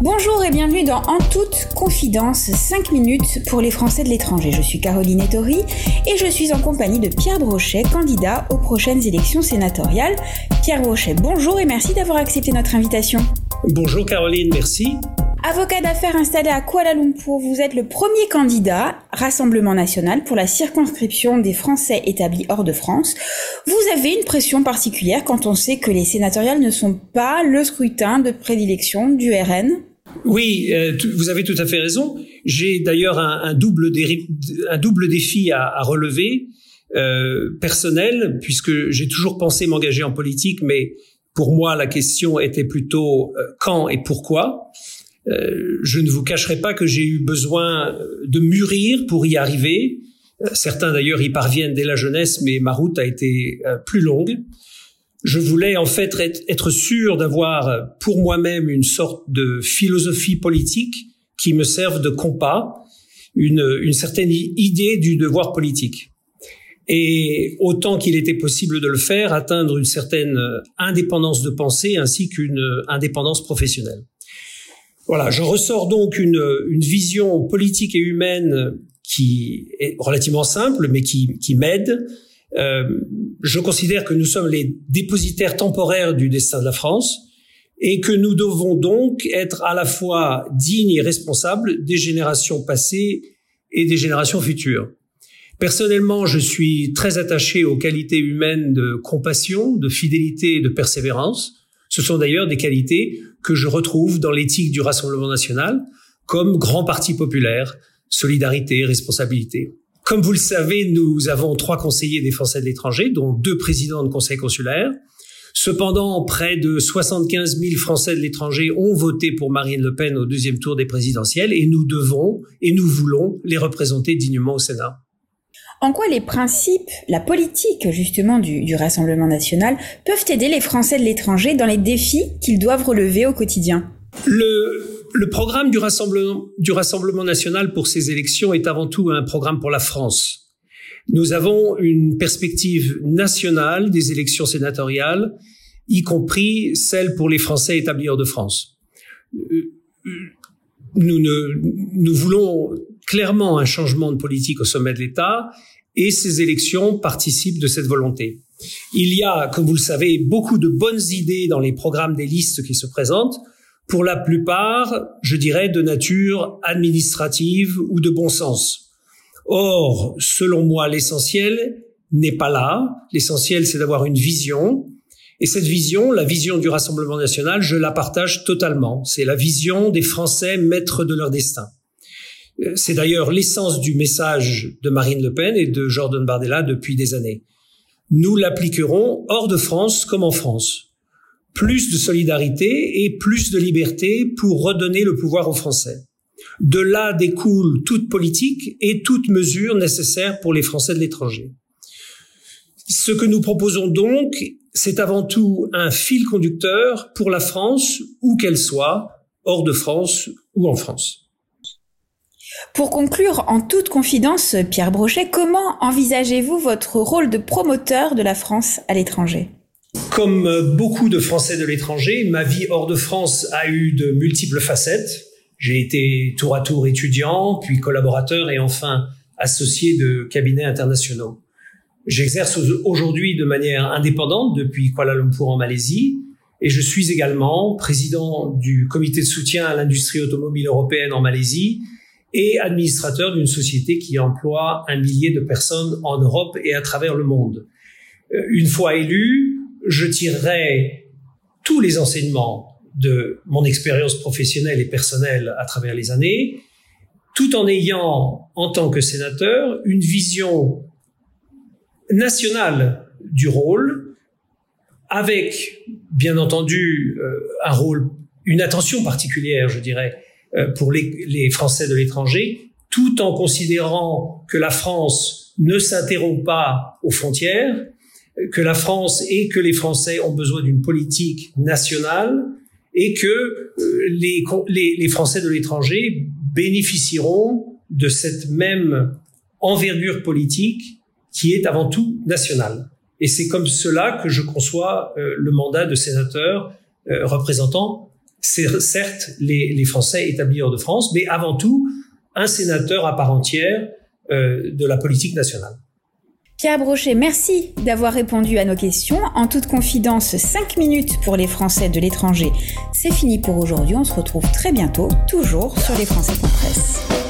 Bonjour et bienvenue dans En toute confidence, 5 minutes pour les Français de l'étranger. Je suis Caroline Ettori et je suis en compagnie de Pierre Brochet, candidat aux prochaines élections sénatoriales. Pierre Brochet, bonjour et merci d'avoir accepté notre invitation. Bonjour Caroline, merci. Avocat d'affaires installé à Kuala Lumpur, vous êtes le premier candidat Rassemblement national pour la circonscription des Français établis hors de France. Vous avez une pression particulière quand on sait que les sénatoriales ne sont pas le scrutin de prédilection du RN oui, euh, vous avez tout à fait raison. J'ai d'ailleurs un, double défi à, relever euh, personnel, puisque j'ai toujours pensé m'engager en politique, mais pour moi la question était plutôt euh, quand et pourquoi. je ne vous cacherai pas que j'ai eu besoin de mûrir pour y arriver. Certains d'ailleurs y parviennent dès la jeunesse, mais ma route a été plus longue je voulais en fait être sûr d'avoir pour moi-même une sorte de philosophie politique qui me serve de compas, une, certaine idée du devoir politique. Et autant qu'il était possible de le faire, atteindre une certaine indépendance de pensée ainsi qu'une indépendance professionnelle. Voilà, je ressors donc une, vision politique et humaine qui est relativement simple, mais qui m'aide, euh, je considère que nous sommes les dépositaires temporaires du destin de la France et que nous devons donc être à la fois dignes et responsables des générations passées et des générations futures. Personnellement, je suis très attaché aux qualités humaines de compassion, de fidélité et de persévérance. Ce sont d'ailleurs des qualités que je retrouve dans l'éthique du Rassemblement national comme grand parti populaire, solidarité, responsabilité. Comme vous le savez, nous avons trois conseillers des Français de l'étranger, dont deux présidents de conseil consulaire. Cependant, près de 75 000 Français de l'étranger ont voté pour Marine Le Pen au deuxième tour des présidentielles et nous devons et nous voulons les représenter dignement au Sénat. En quoi les principes, la politique justement du, du Rassemblement national peuvent aider les Français de l'étranger dans les défis qu'ils doivent relever au quotidien? Le le programme du Rassemblement, du Rassemblement national pour ces élections est avant tout un programme pour la France. Nous avons une perspective nationale des élections sénatoriales, y compris celles pour les Français établis hors de France. Nous, ne, nous voulons clairement un changement de politique au sommet de l'État et ces élections participent de cette volonté. Il y a, comme vous le savez, beaucoup de bonnes idées dans les programmes des listes qui se présentent, pour la plupart, je dirais, de nature administrative ou de bon sens. Or, selon moi, l'essentiel n'est pas là. L'essentiel, c'est d'avoir une vision. Et cette vision, la vision du Rassemblement national, je la partage totalement. C'est la vision des Français maîtres de leur destin. Euh, c'est d'ailleurs l'essence du message de Marine Le Pen et de Jordan Bardella depuis des années. Nous l'appliquerons hors de France comme en France plus de solidarité et plus de liberté pour redonner le pouvoir aux Français. De là découle toute politique et toute mesure nécessaire pour les Français de l'étranger. Ce que nous proposons donc, c'est avant tout un fil conducteur pour la France, où qu'elle soit, hors de France ou en France. Pour conclure, en toute confidence, Pierre Brochet, comment envisagez-vous votre rôle de promoteur de la France à l'étranger? Comme euh, beaucoup de Français de l'étranger, ma vie hors de France a eu de multiples facettes. J'ai été tour à tour étudiant, puis collaborateur et enfin associé de cabinets internationaux. J'exerce aujourd'hui de manière indépendante depuis Kuala Lumpur en Malaisie et je suis également président du comité de soutien à l'industrie automobile européenne en Malaisie et administrateur d'une société qui emploie un millier de personnes en Europe et à travers le monde. Euh, une fois élu, je tirerai tous les enseignements de mon expérience professionnelle et personnelle à travers les années, tout en ayant, en tant que sénateur, une vision nationale du rôle, avec, bien entendu, euh, un rôle, une attention particulière, je dirais, euh, pour les, les Français de l'étranger, tout en considérant que la France ne s'interrompt pas aux frontières, que la France et que les Français ont besoin d'une politique nationale et que euh, les, les, les Français de l'étranger bénéficieront de cette même envergure politique qui est avant tout nationale. Et c'est comme cela que je conçois euh, le mandat de sénateur euh, représentant certes les, les, Français établis hors de France, mais avant tout un sénateur à part entière de la politique nationale. Pierre Brochet, merci d'avoir répondu à nos questions. En toute confidence, 5 minutes pour les Français de l'étranger, c'est fini pour aujourd'hui. On se retrouve très bientôt, toujours sur les Français Presse.